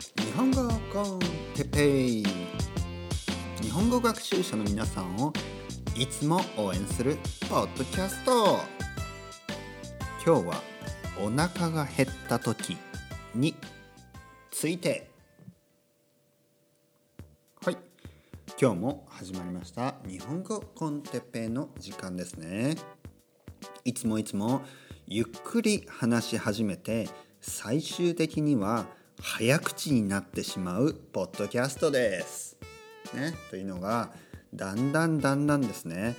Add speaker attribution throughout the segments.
Speaker 1: 日本語コンテペイ日本語学習者の皆さんをいつも応援するポッドキャスト。今日はお腹が減った時について。はい。今日も始まりました。日本語コンテペイの時間ですね。いつもいつもゆっくり話し始めて最終的には早口になってしまうポッドキャストです。ね、というのがだんだんだんだんですね。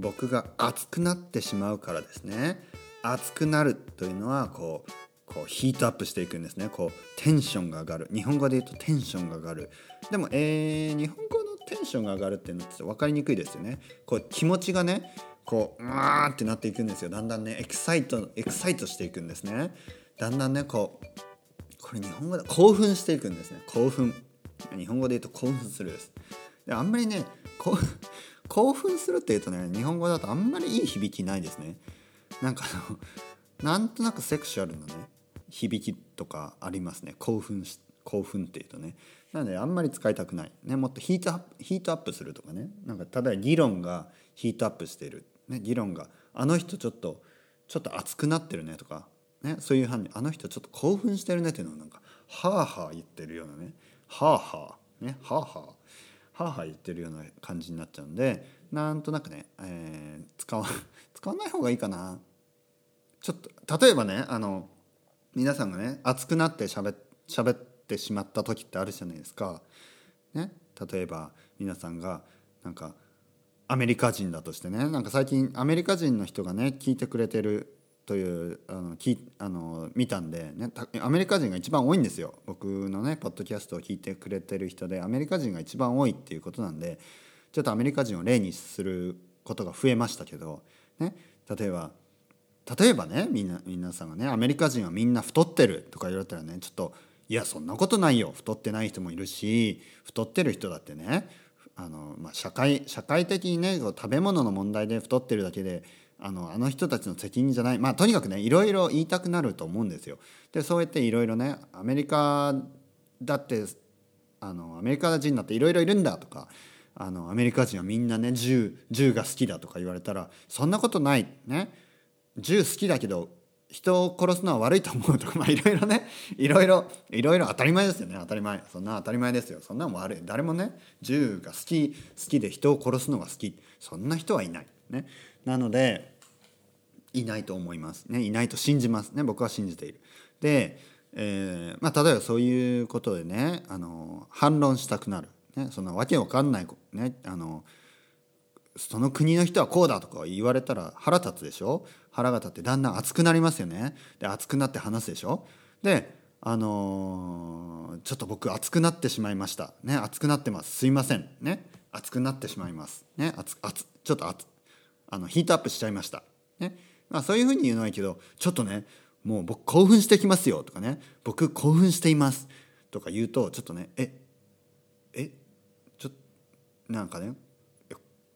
Speaker 1: 僕が熱くなってしまうからですね。熱くなるというのはこうこうヒートアップしていくんですね。こうテンションが上がる。日本語で言うとテンションが上がる。でも、えー、日本語のテンションが上がるっていうのって分かりにくいですよね。こう気持ちがねこううわーってなっていくんですよ。だんだんねエキサイトエキサイトしていくんですね。だんだんねこうこれ日本語で興奮していくんですね。興奮。日本語で言うと興奮するです。であんまりね 興奮するっていうとね日本語だとあんまりいい響きないですね。なんかあのなんとなくセクシュアルなね響きとかありますね。興奮し興奮っていうとね。なのであんまり使いたくない、ね、もっとヒートアップヒートアップするとかね。なんか例えば議論がヒートアップしている、ね、議論があの人ちょっとちょっと熱くなってるねとかね、そういう反応あの人ちょっと興奮してるねっていうのをなんかはあはあ言ってるようなねはあはあねはあはあはあはあ言ってるような感じになっちゃうんでなんとなくね、えー、使わ 使わない方がいいかなちょっと例えばねあの皆さんがね熱くなってしゃべ喋ってしまった時ってあるじゃないですか。ね、例えば皆さんがなんかアメリカ人だとしてねなんか最近アメリカ人の人がね聞いてくれてるというあのきあの見たんで、ね、アメリカ人が一番多いんですよ。僕のねポッドキャストを聞いてくれてる人でアメリカ人が一番多いっていうことなんでちょっとアメリカ人を例にすることが増えましたけど、ね、例えば例えばねみんな皆さんがねアメリカ人はみんな太ってるとか言われたらねちょっといやそんなことないよ。太ってない人もいるし太ってる人だってねあの、まあ、社会社会的にね食べ物の問題で太ってるだけであのあの人たちの責任じゃない。まあとにかくねいろいろ言いたくなると思うんですよ。でそうやっていろいろねアメリカだってあのアメリカ人だっていろいろいるんだとかあのアメリカ人はみんなね銃銃が好きだとか言われたらそんなことない。ね。銃好きだけど人を殺すのは悪いと思うとかまあいろいろねいろいろいろいろ当たり前ですよね。当たり前。そんな当たり前ですよ。そんなの悪い。誰もね銃が好き好きで人を殺すのが好き。そんな人はいない。ね。なのでいないと思いますね。いないと信じますね。僕は信じている。で、えーまあ、例えばそういうことでねあの反論したくなる、ね、そのわけわかんない、ね、あのその国の人はこうだとか言われたら腹立つでしょ？腹が立ってだんだん熱くなりますよね。で熱くなって話すでしょ？であのー、ちょっと僕熱くなってしまいました。ね熱くなってます。すいません。ね熱くなってしまいます。ね熱熱ちょっと熱あのヒートアップしちゃいました。ね。まあ、そういうふうに言うのはいいけどちょっとねもう僕興奮してきますよとかね。僕興奮しています。とか言うとちょっとねええちょっとなんかね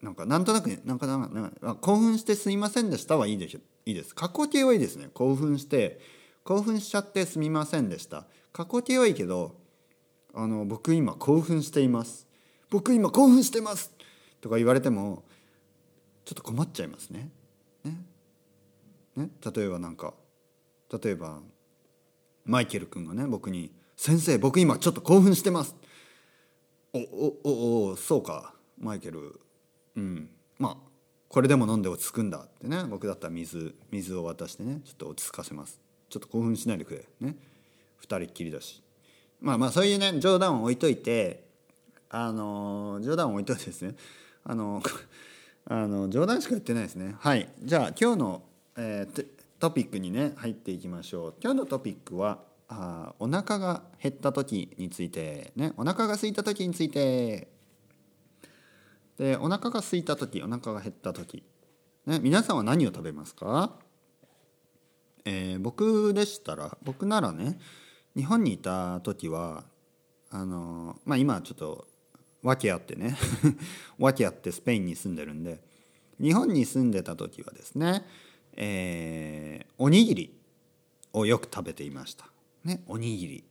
Speaker 1: なんかなんとなくねなんかなんか興奮してすいませんでしたはいいでしょ。いいです。過去形はいいですね。興奮して興奮しちゃってすみませんでした。過去形はいいけどあの僕今興奮しています。僕今興奮してます。とか言われてもちょっと困っちゃいますね。ね？ね、例えばなんか例えばマイケル君がね僕に「先生僕今ちょっと興奮してます」おおおおそうか。マイケルうん。まあこれでも飲んで落ち着くんだってね。僕だったら水水を渡してねちょっと落ち着かせます。ちょっと興奮しないでくれ。ね？二人っきりだし。まあまあそういうね冗談を置いといてあの冗談を置いといてですね。あのあの冗談しか言ってないですね。はい。じゃあ今日のえー、トピックにね入っていきましょう。今日のトピックはあお腹が減った時についてね。お腹が空いた時について。でお腹が空いた時お腹が減った時、ね、皆さんは何を食べますか、えー、僕でしたら僕ならね日本にいた時はあのまあ今ちょっと訳あってね。訳あってスペインに住んでるんで。日本に住んでた時はですねえー、おにぎりをよく食べていました。ね、おにぎり。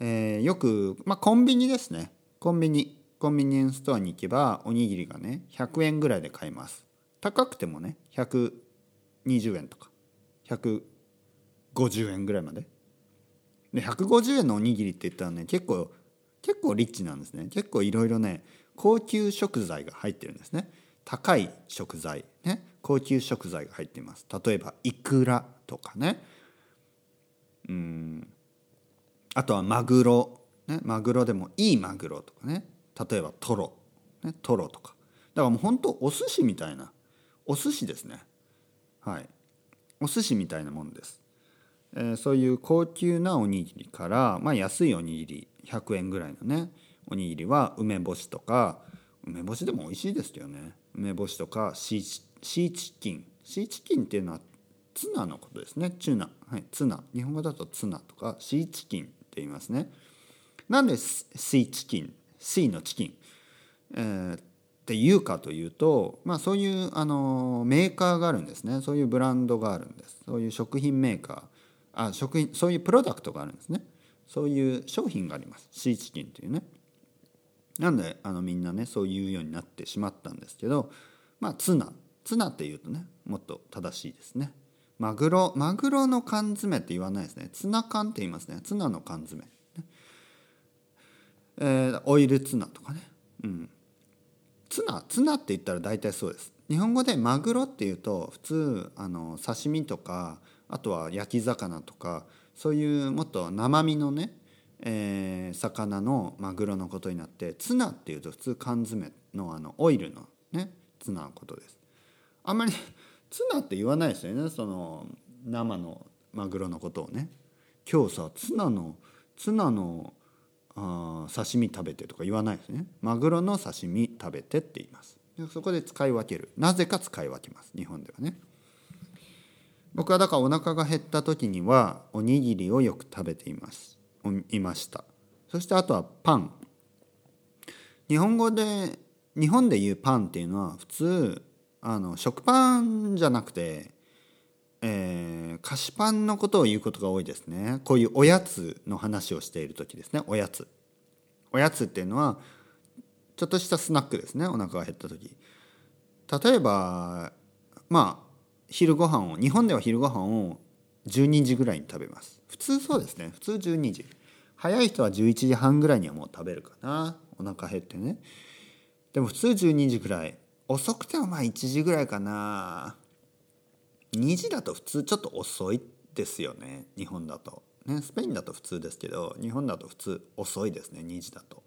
Speaker 1: えーよく、まあ、コンビニですね。コンビニ。コンビニエンスストアに行けばおにぎりがね100円ぐらいで買えます。高くてもね120円とか。150円ぐらいまで。で150円のおにぎりって言ったらね結構結構リッチなんですね。結構いろいろね高級食材が入ってるんですね。高い食材ね高級食材が入っています。例えばイクラとかね。うん。あとはマグロ、ね、マグロでもいいマグロとかね。例えばトロ、ね、トロとか。だからもう本当お寿司みたいなお寿司ですね。はい。お寿司みたいなもんです、えーそういう高級なおにぎりから、まあ、安いおにぎり100円ぐらいのねおにぎりは梅干しとか梅干しでも美味しいですよね。梅干しとかシーチシーチキン。シーチキンっていうのはツナのことですね。チュナ、はい、ツナ。日本語だとツナとかシーチキンって言いますね。なんでシーチキン？シーのチキン、えーって言うかというと、まあ、そういうあのメーカーがあるんですね。そういうブランドがあるんです。そういう食品メーカー。あ食品そういうプロダクトがあるんですね。そういう商品があります。シーチキンというね。なんであのみんなねそういうようになってしまったんですけどまあツナ。ツナっていうとねもっと正しいですね。マグロ。マグロの缶詰って言わないですね。ツナ缶って言いますね。ツナの缶詰、ね。えーオイルツナとかね。うん。ツナ。ツナって言ったら大体そうです。日本語でマグロっていうと普通あの刺身とかあとは焼き魚とかそういうもっと生身のね、えー魚のマグロのことになってツナっていうと普通缶詰のあのオイルのねツナのことです。あんまり ツナって言わないですよね。その生のマグロのことをね。今日さツナのツナのあ刺身食べてとか言わないですね。マグロの刺身食べてって言います。そこで使い分ける。なぜか使い分けます。日本ではね。僕はだからお腹が減った時にはおにぎりをよく食べています。いました。そしてあとはパン。日本語で日本で言うパンっていうのは普通あの食パンじゃなくてえー菓子パンのことを言うことが多いですね。こういうおやつの話をしている時ですね。おやつ。おやつっていうのはちょっとしたスナックですね。お腹が減った時。例えばまあ昼ご飯を日本では昼ご飯を12時ぐらいに食べます。普通そうですね。普通12時。早い人は11時半ぐらいにはもう食べるかな。お腹減ってね。でも普通12時ぐらい。遅くてもまあ1時ぐらいかな。2時だと普通ちょっと遅いですよね。日本だと、ね、スペインだと普通ですけど日本だと普通遅いですね。2時だと。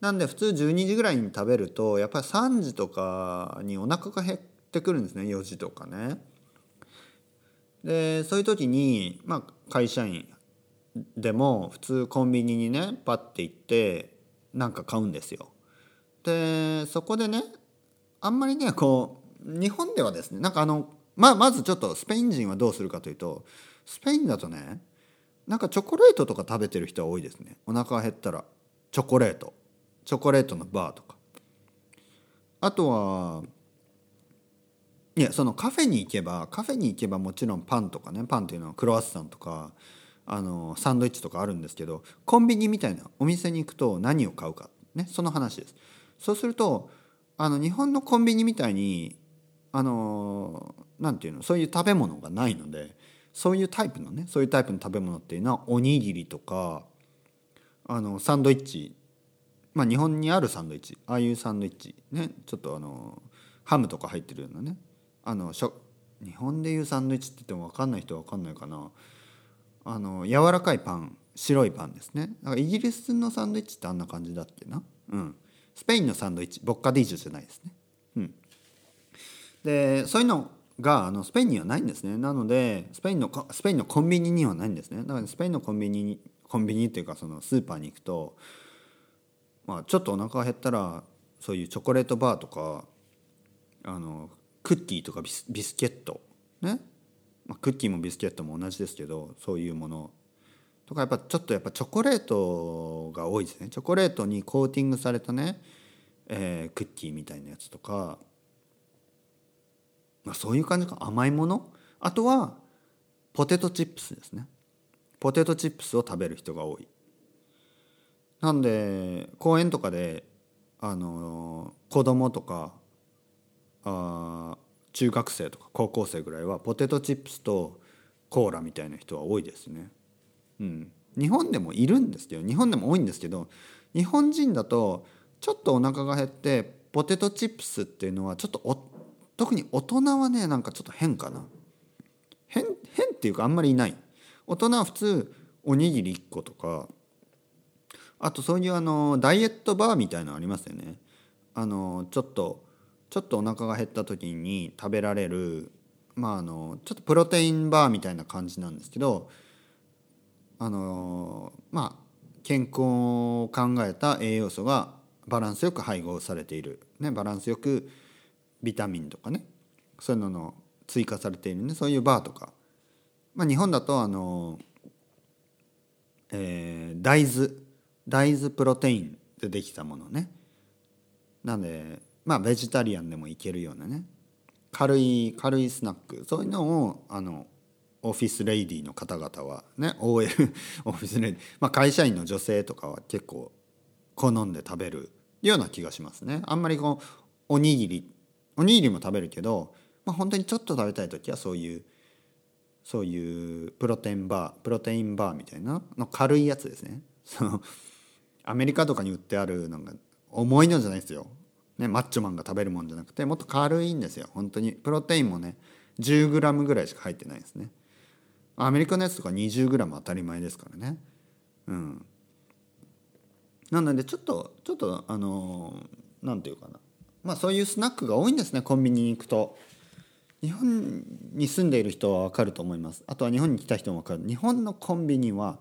Speaker 1: なんで普通12時ぐらいに食べるとやっぱり3時とかにお腹が減ってくるんですね4時とかね。でそういう時にまあ会社員でも普通コンビニにねパッて行ってなんか買うんですよ。でそこでねあんまりねこう日本ではですねなんかあのままずちょっとスペイン人はどうするかというとスペインだとねなんかチョコレートとか食べてる人は多いですね。お腹が減ったらチョコレート。チョコレートのバーとか。あとはいやそのカフェに行けばカフェに行けばもちろんパンとかねパンっていうのはクロワッサンとかあのサンドイッチとかあるんですけどコンビニみたいなお店に行くと何を買うかねその話です。そうするとあの日本のコンビニみたいにあのなていうのそういう食べ物がないのでそういうタイプのねそういうタイプの食べ物っていうのはおにぎりとかあのサンドイッチまあ日本にあるサンドイッチああいうサンドイッチねちょっとあのハムとか入ってるようなねあのしょ日本でいうサンドイッチって言っても分かんない人は分かんないかな。あの柔らかいパン白いパンですね。だからイギリスのサンドイッチってあんな感じだっけな。うん。スペインのサンドイッチボッカディージュじゃないですね。うん。でそういうのがあのスペインにはないんですね。なのでスペインのコスペインのコンビニにはないんですね。だからスペインのコンビニにコンビニっていうかそのスーパーに行くとまあちょっとお腹が減ったらそういうチョコレートバーとかあのクッキーとかビスビスケット。ね、まあ、クッキーもビスケットも同じですけどそういうものとかやっぱちょっとやっぱチョコレートが多いですね。チョコレートにコーティングされたね、えークッキーみたいなやつとか、まあ、そういう感じか。甘いもの？あとはポテトチップスですね。ポテトチップスを食べる人が多い。なんで公園とかであの子供とかあ中学生とか高校生ぐらいはポテトチップスとコーラみたいな人は多いですね。うん、日本でもいるんですけど日本でも多いんですけど日本人だとちょっとお腹が減ってポテトチップスっていうのはちょっと特に大人はねなんかちょっと変かな。変変っていうかあんまりいない。大人は普通おにぎり1個とかあとそういうあのダイエットバーみたいのありますよね。あのちょっとちょっとお腹が減った時に食べられるまああのちょっとプロテインバーみたいな感じなんですけどあのまあ健康を考えた栄養素がバランスよく配合されている、ね、バランスよくビタミンとかねそういうのの追加されているねそういうバーとか、まあ、日本だとあの、えー、大豆大豆プロテインでできたものね。なんでまあベジタリアンでもいけるようなね。軽い軽いスナック。そういうのをあのオフィスレイディの方々はね OL オフィスレイディ、まあ、会社員の女性とかは結構好んで食べるような気がしますね。あんまりこうおにぎりおにぎりも食べるけど、まあ、本当にちょっと食べたい時はそういうそういうプロテインバープロテインバーみたいなの軽いやつですね。そのアメリカとかに売ってあるなんか重いのじゃないですよ、ね、マッチョマンが食べるもんじゃなくてもっと軽いんですよ。本当に。プロテインもね 10g ぐらいしか入ってないですね。アメリカのやつとか 20g 当たり前ですからね。うん。なのでちょっとちょっとあの何て言うかな。まあそういうスナックが多いんですねコンビニに行くと。日本に住んでいる人は分かると思います。あとは日本に来た人も分かる。日本のコンビニは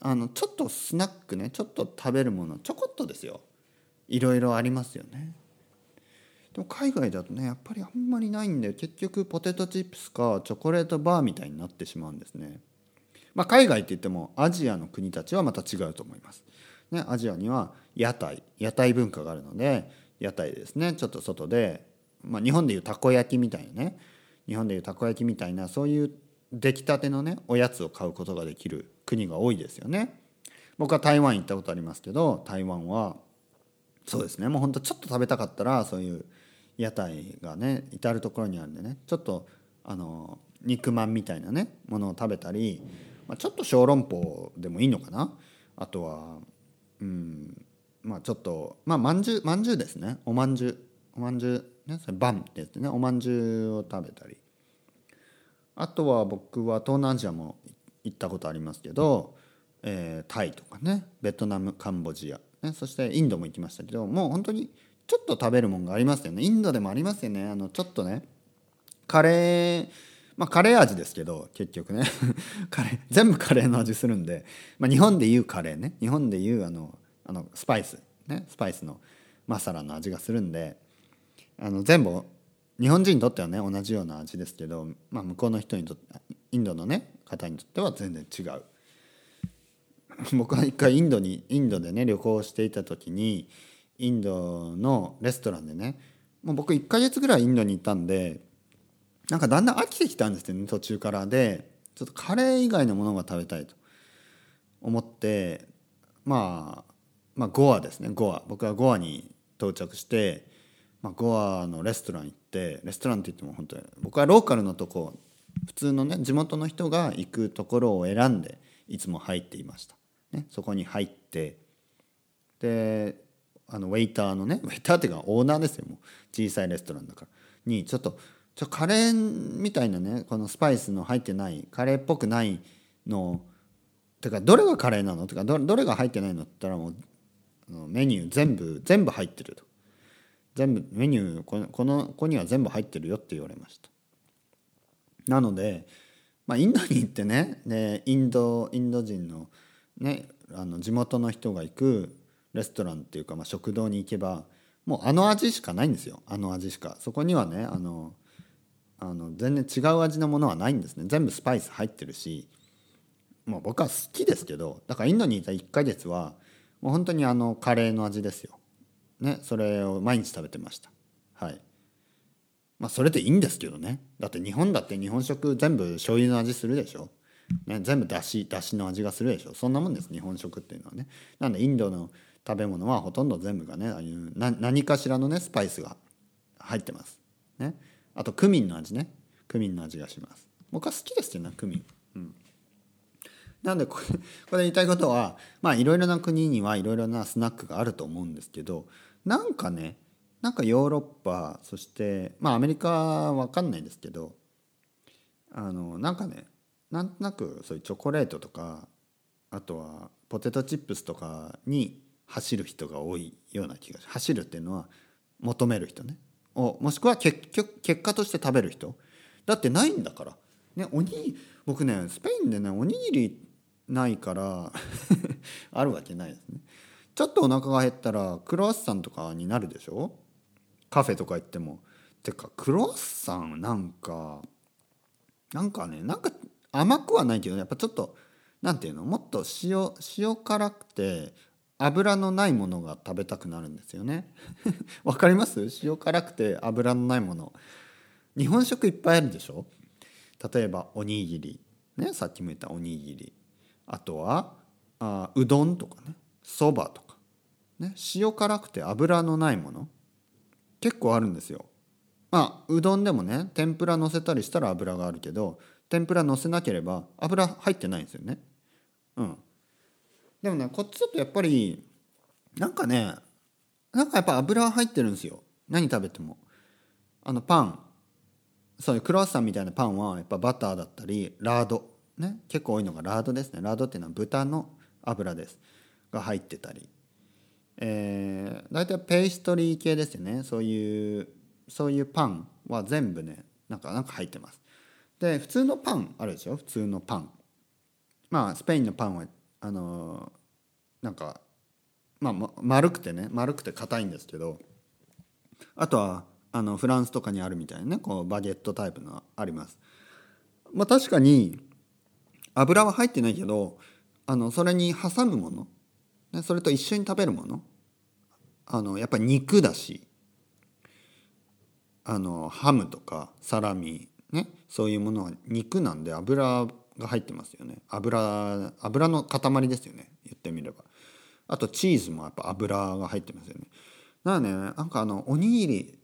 Speaker 1: あのちょっとスナックねちょっと食べるものちょこっとですよ。いろいろありますよね。でも海外だとねやっぱりあんまりないんで結局ポテトチップスかチョコレートバーみたいになってしまうんですね。まあ海外って言ってもアジアの国たちはまた違うと思います。ねアジアには屋台屋台文化があるので屋台ですね。ちょっと外で、まあ、日本でいうたこ焼きみたいなね。日本でいうたこ焼きみたいなそういう出来たてのねおやつを買うことができる国が多いですよね。僕は台湾行ったことありますけど台湾はそうですね。もうほんとちょっと食べたかったらそういう屋台がね至る所にあるんでね。ちょっとあの肉まんみたいなねものを食べたり、まあ、ちょっと小籠包でもいいのかな。あとはうんまあちょっとまあまんじゅうまんじゅうですね。おまんじゅう。おまんじゅうね。それバンってやつね。おまんじゅうを食べたり。あとは僕は東南アジアも行ったことありますけど、えー、タイとかね。ベトナムカンボジア、ね、そしてインドも行きましたけどもう本当にちょっと食べるもんがありますよね。インドでもありますよね。あのちょっとねカレーまあカレー味ですけど結局ね。カレー全部カレーの味するんで、まあ、日本でいうカレーね。日本でいうあのあのスパイス。ねスパイスのマサラの味がするんであの全部日本人にとってはね同じような味ですけど、まあ、向こうの人にとってインドのね方にとっては全然違う。僕は一回インドにインドでね旅行していた時にインドのレストランでねもう僕1ヶ月ぐらいインドに行ったんでなんかだんだん飽きてきたんですよね途中からでちょっとカレー以外のものが食べたいと。思ってまあまあゴアですねゴア。僕はゴアに到着して、まあ、ゴアのレストラン行ってレストランって言っても本当に僕はローカルのとこ普通のね地元の人が行くところを選んでいつも入っていました、ね、そこに入ってであのウェイターのね ウェイターっていうかオーナーですよもう小さいレストランだから。にちょっとちょカレーみたいなねこのスパイスの入ってないカレーっぽくないのてかどれがカレーなの？てかどどれが入ってないのって言ったらもうメニュー全部全部入ってると。全部メニューこのこの子には全部入ってるよって言われました。なので、まあ、インドに行ってねでインドインド人の,、ね、あの地元の人が行くレストランっていうか、まあ、食堂に行けばもうあの味しかないんですよあの味しかそこにはねあのあの全然違う味のものはないんですね全部スパイス入ってるしもう僕は好きですけどだからインドにいた1ヶ月はもう本当にあのカレーの味ですよ。ねそれを毎日食べてました。はい。まあそれでいいんですけどね。だって日本だって日本食全部醤油の味するでしょ。ね、全部だしだしの味がするでしょ。そんなもんです日本食っていうのはね。なんでインドの食べ物はほとんど全部がねああいうな何かしらのねスパイスが入ってます。ね。あとクミンの味ね。クミンの味がします。僕は好きですよねクミン。うん。なんでこれこれ言いたいことはまあいろいろな国にはいろいろなスナックがあると思うんですけどなんかねなんかヨーロッパそしてまあアメリカは分かんないですけどあのなんかねなんとなくそういうチョコレートとかあとはポテトチップスとかに走る人が多いような気が走るっていうのは求める人ね。をもしくは結局結果として食べる人。だってないんだから。ねおに僕ねスペインでねおにぎりないから あるわけないですね。ちょっとお腹が減ったらクロワッサンとかになるでしょ？カフェとか行っても。てかクロワッサンなんかなんかねなんか甘くはないけどやっぱちょっとなんていうのもっと塩塩辛くて油のないものが食べたくなるんですよね。わかります？塩辛くて油のないもの。日本食いっぱいあるでしょ？例えばおにぎり。ねさっきも言ったおにぎり。あとはあうどんとかね。そばとか、ね、塩辛くて油のないもの。結構あるんですよ。まあうどんでもね天ぷら乗せたりしたら油があるけど天ぷら乗せなければ油入ってないんですよね。うん。でもねこっちだとやっぱりなんかねなんかやっぱ油入ってるんですよ。何食べても。あのパン。そういうクロワッサンみたいなパンはやっぱバターだったりラード。ね。結構多いのがラードですね。ラードっていうのは豚の油です。が入ってたり。えー、大体ペーストリー系ですよね。そういうそういうパンは全部ねなんかなんか入ってます。で普通のパンあるでしょ？普通のパン。まあスペインのパンはあのなんかまあ丸くてね丸くて硬いんですけどあとはあのフランスとかにあるみたいなねこうバゲットタイプのあります。まあ確かに油は入ってないけどあのそれに挟むものそれと一緒に食べるものあのやっぱり肉だしあのハムとかサラミねそういうものは肉なんで油が入ってますよね。油油の塊ですよね。言ってみれば。あとチーズもやっぱ油が入ってますよね。だからねなんかあのおにぎり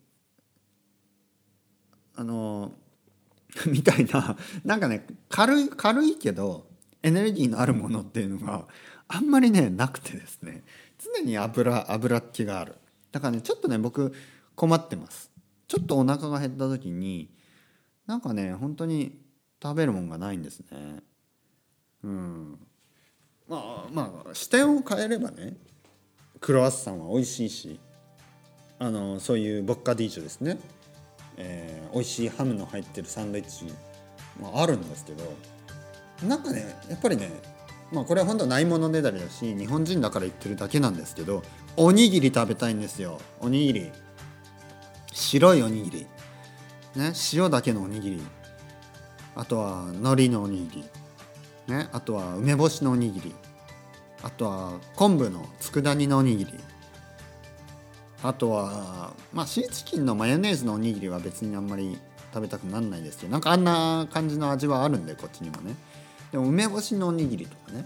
Speaker 1: あの みたいななんかね軽い軽いけどエネルギーのあるものっていうのがあんまりねなくてですね。常に油油っ気がある。だからねちょっとね僕困ってます。ちょっとお腹が減った時になんかね本当に食べるもんがないんですね。うん。まあまあ視点を変えればねクロワッサンは美味しいしあのそういうボッカディージョですね、えー、美味しいハムの入ってるサンドイッチもあるんですけどなんかねやっぱりねまあこれは本当はないものねだりだし日本人だから言ってるだけなんですけどおにぎり食べたいんですよ。おにぎり。白いおにぎり。ね塩だけのおにぎり。あとは海苔のおにぎり。ねあとは梅干しのおにぎり。あとは昆布の佃煮のおにぎり。あとはまあシーチキンのマヨネーズのおにぎりは別にあんまり食べたくなんないですけどなんかあんな感じの味はあるんでこっちにもね。でも梅干しのおにぎりとかね。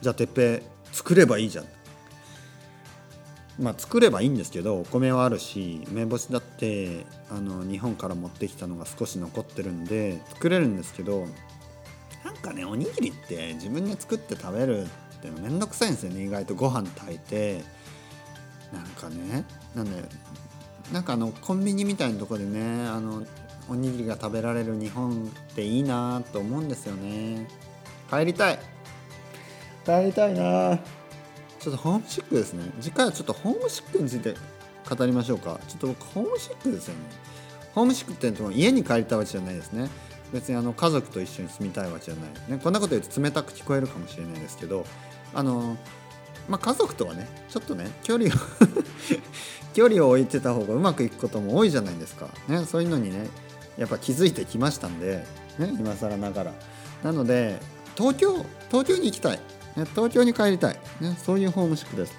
Speaker 1: じゃあてっぺ作ればいいじゃん。まあ作ればいいんですけどお米はあるし梅干しだってあの日本から持ってきたのが少し残ってるんで作れるんですけどなんかねおにぎりって自分で作って食べるってのめんどくさいんですよね。意外とご飯炊いてなんかねなんでなんかあのコンビニみたいなとこでねあのおにぎりが食べられる日本っていいなと思うんですよね。帰りたい。帰りたいな。ちょっとホームシックですね。次回はちょっとホームシックについて語りましょうか。ちょっと僕ホームシックですよね。ホームシックって言っても家に帰りたいわけじゃないですね。別にあの家族と一緒に住みたいわけじゃない、ね、こんなこと言うと冷たく聞こえるかもしれないですけどあのまあ家族とはねちょっとね距離を 距離を置いてた方がうまくいくことも多いじゃないですか、ね、そういうのにねやっぱ気づいてきましたんで、ね、今更ながら。なので東京東京に行きたい、東京に帰りたい、ね、そういうホームシックです。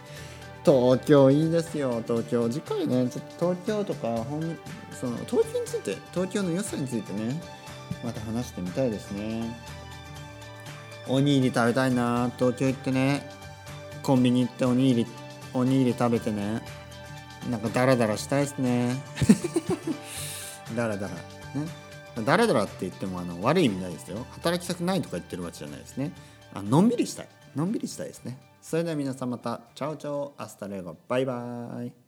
Speaker 1: 東京いいですよ。東京次回ねちょっと東京とかその東京について東京の良さについてねまた話してみたいですね。おにぎり食べたいな。東京行ってねコンビニ行っておにぎりおにぎり食べてねなんかダラダラしたいですね。ダラダラ。ね。ダラダラって言ってもあの悪い意味ないですよ。働きたくないとか言ってるわけじゃないですね。あのんびりしたい。のんびりしたいですね。それでは皆さんまた。 Ciao ciao。 Hasta luego。バイバイ。